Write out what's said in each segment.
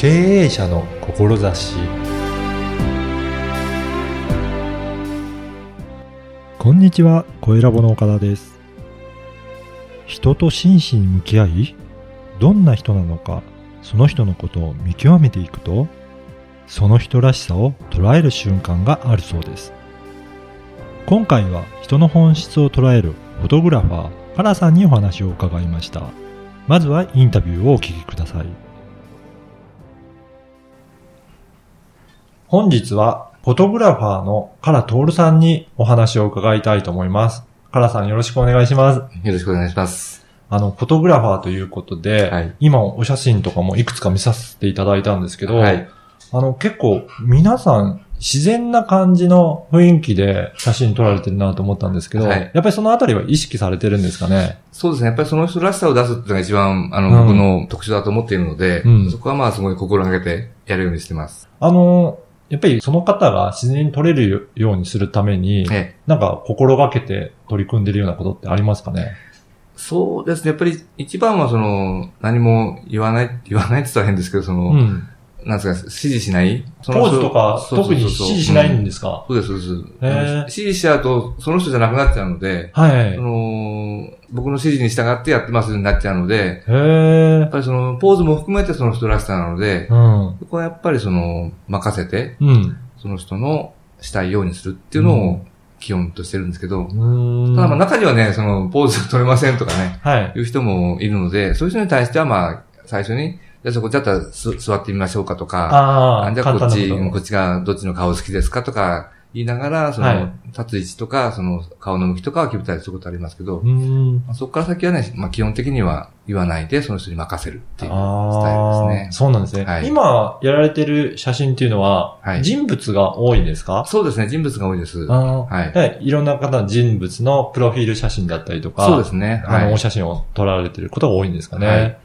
経営者の志こんにちは、声ラボの岡田です。人と真摯に向き合い、どんな人なのか、その人のことを見極めていくと、その人らしさを捉える瞬間があるそうです。今回は人の本質を捉えるフォトグラファー、カラさんにお話を伺いました。まずはインタビューをお聞きください。本日はフォトグラファーのカラトールさんにお話を伺いたいと思います。カラさんよろしくお願いします。よろしくお願いします。あの、フォトグラファーということで、はい今お写真とかもいくつか見させていただいたんですけど、はい。あの、結構皆さん自然な感じの雰囲気で写真撮られてるなと思ったんですけど、はいやっぱりそのあたりは意識されてるんですかね？そうですね。やっぱりその人らしさを出すっていうのが一番、あの、うん僕の特徴だと思っているので、うんそこはまあすごい心がけてやるようにしてます。あの、やっぱりその方が自然に撮れるようにするために、ええ。なんか心がけて取り組んでるようなことってありますかね？そうですね。やっぱり一番はその、何も言わない、言わないって言ったら変ですけど、その、うん。なんですか、指示しないポーズとか特に指示しないんでですか、そうです、そうです。指示しちゃうと、その人じゃなくなっちゃうので、はい。その、僕の指示に従ってやってますになっちゃうので。やっぱりその、ポーズも含めてその人らしさなので、うん。そこはやっぱりその、任せて、うん。その人のしたいようにするっていうのうを基本としてるんですけど、ただまあ中にはね、そのポーズ取れませんとかね、はい。いう人もいるので、そういう人に対してはまあ、最初に、じゃあそこだったらす座ってみましょうかとか、ああ、じゃあこっち、こっちがどっちの顔好きですかとか言いながら、その、はい立つ位置とか、その顔の向きとかは決めたりすることありますけど。まあそこから先はね、まあ基本的には言わないで、その人に任せるっていうスタイルですね。そうなんですね。はい今やられてる写真っていうのは、はい人物が多いんですか？そうですね、人物が多いです。はいでいろんな方の人物のプロフィール写真だったりとか、そうですね。あの、はいお写真を撮られてることが多いんですかね。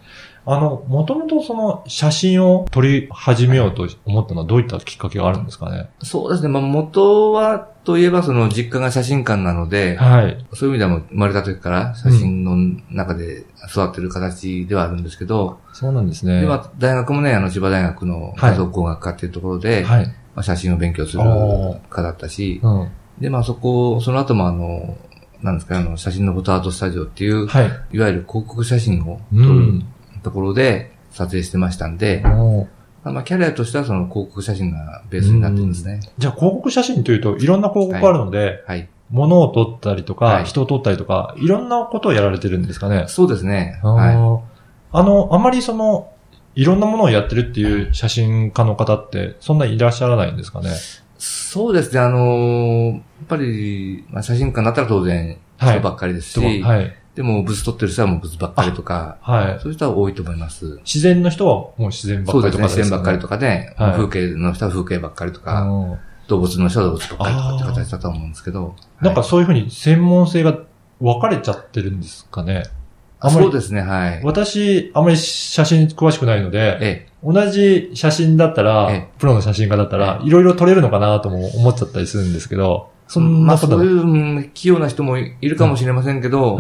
はいあの、もともとその写真を撮り始めようと思ったのはどういったきっかけがあるんですかね？そうですね。まあ、元は、といえば、その、実家が写真館なので、はい。そういう意味では生まれた時から写真の中で育ってる形ではあるんですけど、そうなんですね。で、まあ、大学もね、あの、千葉大学のはい画像工学科っていうところで、はい。まあ、写真を勉強する科だったし、うん。で、まあ、そこ、その後もあの、なんですか、あの、写真のフォトアートスタジオっていう、はい。いわゆる広告写真を撮るうん。ところで撮影してましたんで、まあ、キャリアとしてはその広告写真がベースになってるんですね。じゃあ広告写真というといろんな広告あるので、はい。物を撮ったりとか、はい人を撮ったりとか、いろんなことをやられてるんですかね。そうですね。あはい。ーあの、あまりその、いろんなものをやってるっていう写真家の方って、そんないらっしゃらないんですかね。そうですね、あのーやっぱり、まあ、写真家になったら当然、はい人ばっかりですし、はい。でも、物撮ってる人はもう物ばっかりとか、はい。そういう人は多いと思います。自然の人はもう自然ばっかりとかそうですね、自然ばっかりとかかね、はい風景の人は風景ばっかりとか、うん動物の人は動物ばっかりとかって形だと思うんですけど。はいなんかそういうふうに専門性が分かれちゃってるんですかね。あそうですね、はい。私、あまり写真詳しくないので、え同じ写真だったら、えプロの写真家だったら、いろいろ撮れるのかなとも思っちゃったりするんですけど、そんまあ、なそういううん器用な人もいるかもしれませんけど、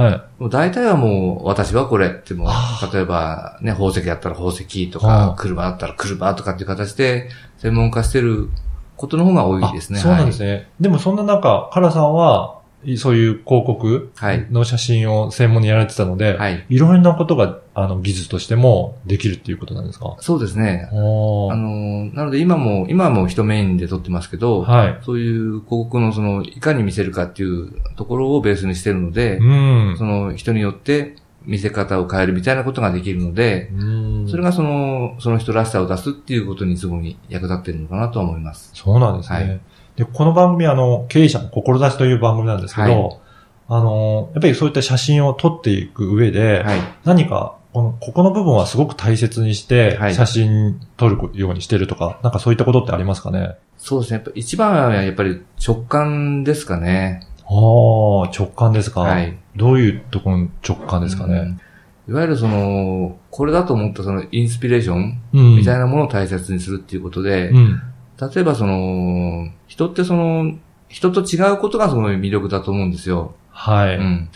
大体はもう、私はこれってもうあ、例えばね、宝石やったら宝石とあか、車だったら車とかっていう形で、専門化してることの方が多いですね。あそうなんですね。ね。でもそんな中、カラさんは、いそういう広告はい。の写真を専門にやられてたので、はい。いろんなことが、あの、技術としてもできるっていうことなんですか？そうですね。おあの、なので今も、今はもう人メインで撮ってますけど、はい。そういう広告のその、いかに見せるかっていうところをベースにしてるので、うん。その人によって見せ方を変えるみたいなことができるので、うんそれがその、その人らしさを出すっていうことにすごい役立ってるのかなとは思います。そうなんですね。はいで、この番組は、あの、経営者の志という番組なんですけど、はいあの、やっぱりそういった写真を撮っていく上で、はい。何か、この、ここの部分はすごく大切にしては、い写真撮るようにしてるとか、なんかそういったことってありますかね？そうですね。やっぱ一番はやっぱり直感ですかね。ああ、直感ですか、はい。どういうところの直感ですかね、うんいわゆるその、これだと思ったそのインスピレーションうん。みたいなものを大切にするっていうことで、うん。例えばその、人ってその、人と違うことがすごい魅力だと思うんですよ。はい。うん。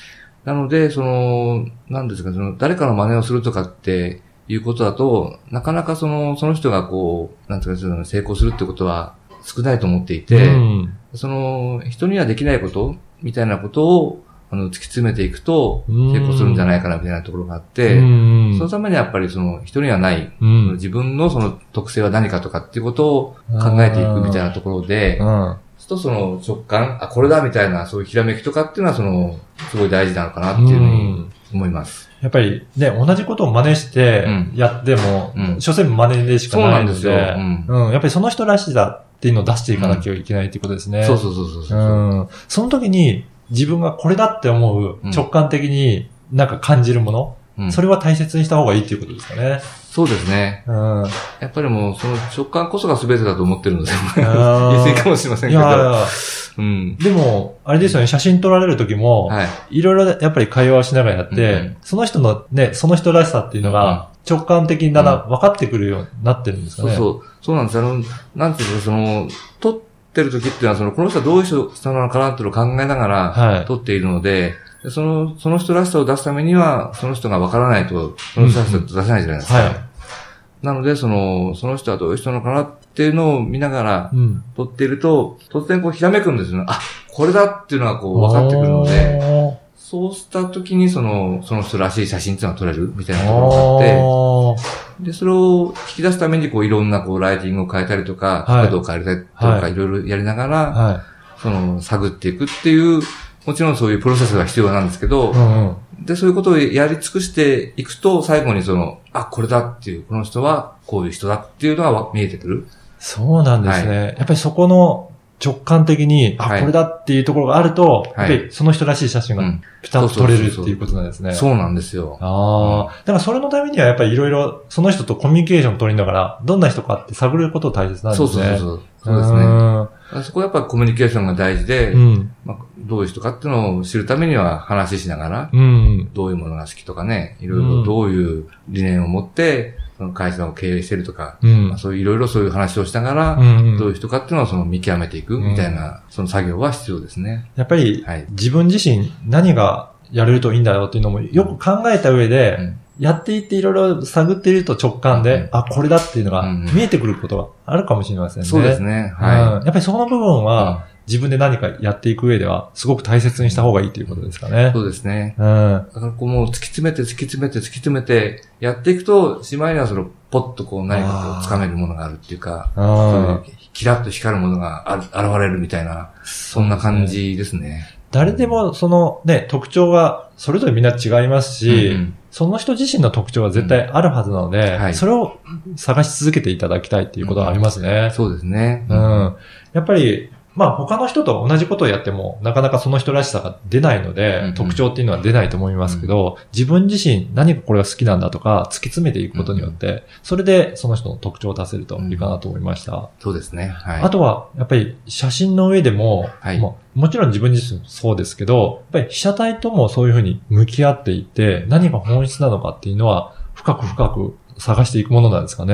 なので、その、なんですか、その、誰かの真似をするとかっていうことだと、なかなかその、その人がこう、なんていうか、その成功するってことは少ないと思っていて、うんその、人にはできないことみたいなことを、あの、突き詰めていくと、うん。成功するんじゃないかな、みたいなところがあって、うんそのためにはやっぱりその、人にはない、うん。自分のその特性は何かとかっていうことを考えていくみたいなところで、とその直感、あ、これだみたいな、そういうひらめきとかっていうのはその、すごい大事なのかなっていうふうに思います。やっぱりね、同じことを真似してうん。やっても、うん。所詮真似でしかないので、そうなんですよ。うん。やっぱりその人らしさっていうのを出していかなきゃいけないっていうことですね。そうそうそうそうそう。うん。その時に自分がこれだって思ううん直感的になんか感じるもの、うんそれは大切にした方がいいっていうことですかね。そうですね。うん。やっぱりもう、その直感こそが全てだと思ってるので、言い過ぎかもしれませんいけど。やいやうん。でも、あれですよね、写真撮られる時も、はい。いろいろやっぱり会話をしながらやって、うんその人のね、その人らしさっていうのが直感的にだんだん分かってくるようになってるんですかね。そうそう。そうなんです。あの、なんていうか、その、撮ってる時っていうのは、その、この人はどういう人なのかなっていうのを考えながはいら、撮っているので、でその、その人らしさを出すためには、その人が分からないと、その人らしさを出せないじゃないですか。はい。なので、その、その人はどういう人なのかなっていうのを見ながらうん。撮っていると、突然こうひらめくんですよね。あ、これだっていうのがこう分かってくるので、そうした時にその、その人らしい写真っていうのが撮れる？みたいなところがあって、で、それを引き出すために、こう、いろんな、こう、ライティングを変えたりとか、はい角度を変えたりとか、はいいろいろやりながら、はその、探っていくっていう、もちろんそういうプロセスが必要なんですけどい。う、んうん。で、そういうことをやり尽くしていくと、最後にその、あ、これだっていう、この人はこういう人だっていうのがわ見えてくる。そうなんですね。やっぱりそこの直感的に、あ、はいこれだっていうところがあると、やっぱはいりその人らしい写真がうん。ピタッと撮れるっていうことなんですね。そうなんですよ。ああ。だからそれのためにはやっぱりいろいろその人とコミュニケーション取りながら、どんな人かって探ること大切なんですね。そうそうそう。そうですね。ね。そこはやっぱコミュニケーションが大事で、うん。まあ、どういう人かっていうのを知るためには話ししながら、うん。どういうものが好きとかね、いろいろどういう理念を持って、その会社を経営してるとか、うんまあ、。そういういろいろそういう話をしながら、うんどういう人かっていうのをその見極めていくうんみたいな、その作業は必要ですね。やっぱりはい。自分自身何がやれるといいんだろうっていうのもよく考えた上で、うんやっていっていろいろ探っていると直感で、うんあ、これだっていうのがうん見えてくることがあるかもしれませんね。そうですね。うんはやっぱりその部分い。は、自分で何かやっていく上では、すごく大切にした方がいいということですかね。そうですね。うん。だからこうもう突き詰めて突き詰めて突き詰めてやっていくと、しまいにはそのポッとこう何かこう掴めるものがあるっていうか、そうキラッと光るものがある現れるみたいな、そんな感じですね。誰でもそのね、特徴がそれぞれみんな違いますし、うんうんその人自身の特徴は絶対あるはずなので、はいそれを探し続けていただきたいっていうことはありますね。そうですね。うん。やっぱり、まあ他の人と同じことをやっても、なかなかその人らしさが出ないので、うんうん特徴っていうのは出ないと思いますけど、自分自身何がこれが好きなんだとか、突き詰めていくことによって、それでその人の特徴を出せるといいかなと思いました。そうですね。はい。あとは、やっぱり写真の上でも、はいももちろん自分自身もそうですけど、やっぱり被写体ともそういうふうに向き合っていって、何が本質なのかっていうのは、深く深く探していくものなんですかね。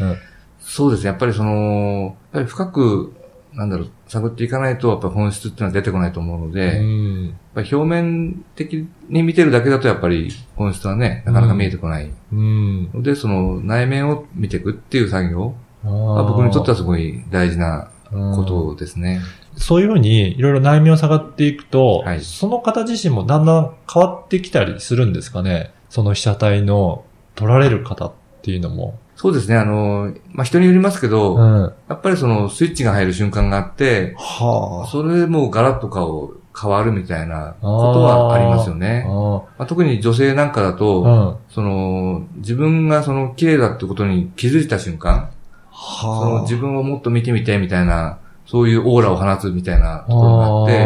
うんうんそうですね。やっぱりその、やっぱり深く、なんだろう、探っていかないと、やっぱ本質っていうのは出てこないと思うので、やっうんぱり表面的に見てるだけだと、やっぱり本質はね、なかなか見えてこないうんので、その内面を見ていくっていう作業あはー僕にとってはすごい大事なこうんとですね。そういうふうにいろいろ内面を探っていくと、はいその方自身もだんだん変わってきたりするんですかね。その被写体の撮られる方っていうのも。そうですね。あの、まあ、人によりますけど、うん。やっぱりそのスイッチが入る瞬間があって、はそれでもうガラッと顔変わるみたいなことはありますよね。あ。まあ、特に女性なんかだと、うん。その、自分がその綺麗だってことに気づいた瞬間、そのは自分をもっと見てみてみたいな、そういうオーラを放つみたいなところがあって、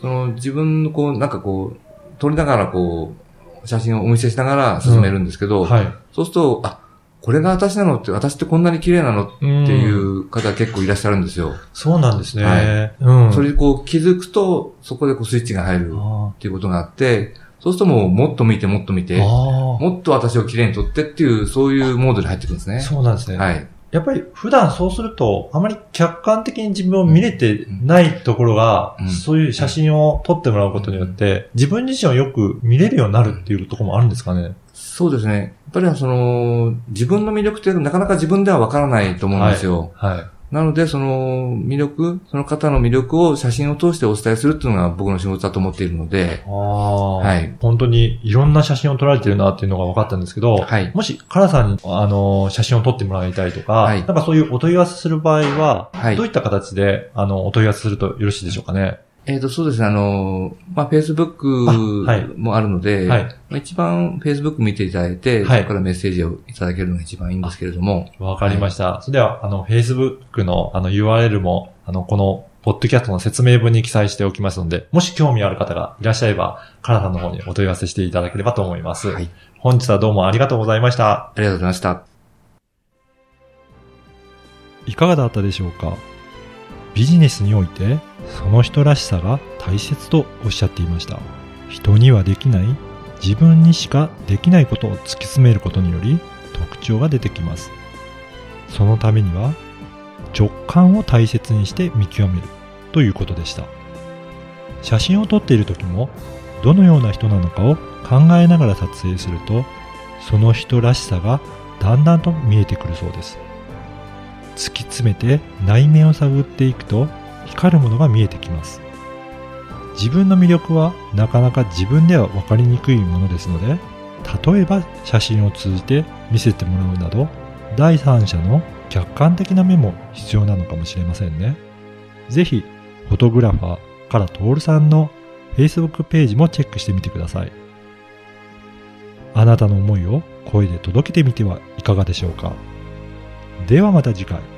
その自分のこう、なんかこう、撮りながらこう、写真をお見せしながら進めるんですけど、はい。そうすると、あ、これが私なのって、私ってこんなに綺麗なのっていう方結構いらっしゃるんですよ。そうなんですね。はいうん。それでこう気づくと、そこでこうスイッチが入るあっていうことがあって、そうするともうもっと見てもっと見て、あもっと私を綺麗に撮ってっていう、そういうモードに入ってくるんですね。そうなんですね。はい。やっぱり普段そうすると、あまり客観的に自分を見れてないところが、うんそういう写真を撮ってもらうことによって、自分自身をよく見れるようになるっていうところもあるんですかね。そうですね。やっぱりその、自分の魅力ってなかなか自分ではわからないと思うんですよ。はい。なので、その魅力、その方の魅力を写真を通してお伝えするっていうのが僕の仕事だと思っているので、ああ、はい本当にいろんな写真を撮られてるなっていうのが分かったんですけど、はいもし、カラさんに、あの、写真を撮ってもらいたいとか、はいなんかそういうお問い合わせする場合は、はいどういった形で、あの、お問い合わせするとよろしいでしょうかね？えっ、と、そうですね、あの、まあ、Facebook もあるので、はいまあ一番 Facebook 見ていただいて、はいそこからメッセージをいただけるのが一番いいんですけれども、わかりました。それでは、あの、Facebook の、あの、URL も、あの、この、ポッドキャストの説明文に記載しておきますので、もし興味ある方がいらっしゃれば、カラさんの方にお問い合わせしていただければと思います。はい。本日はどうもありがとうございました。ありがとうございました。いかがだったでしょうか？ビジネスにおいてその人らしさが大切とおっしゃっていました。人にはできない自分にしかできないことを突き詰めることにより特徴が出てきます。そのためには直感を大切にして見極めるということでした。写真を撮っている時もどのような人なのかを考えながら撮影するとその人らしさがだんだんと見えてくるそうです。突き詰めて内面を探っていくと光るものが見えてきます。自分の魅力はなかなか自分では分かりにくいものですので例えば写真を通じて見せてもらうなど第三者の客観的な目も必要なのかもしれませんね。ぜひフォトグラファーからトールさんの Facebook ページもチェックしてみてください。あなたの思いを声で届けてみてはいかがでしょうか？ではまた次回。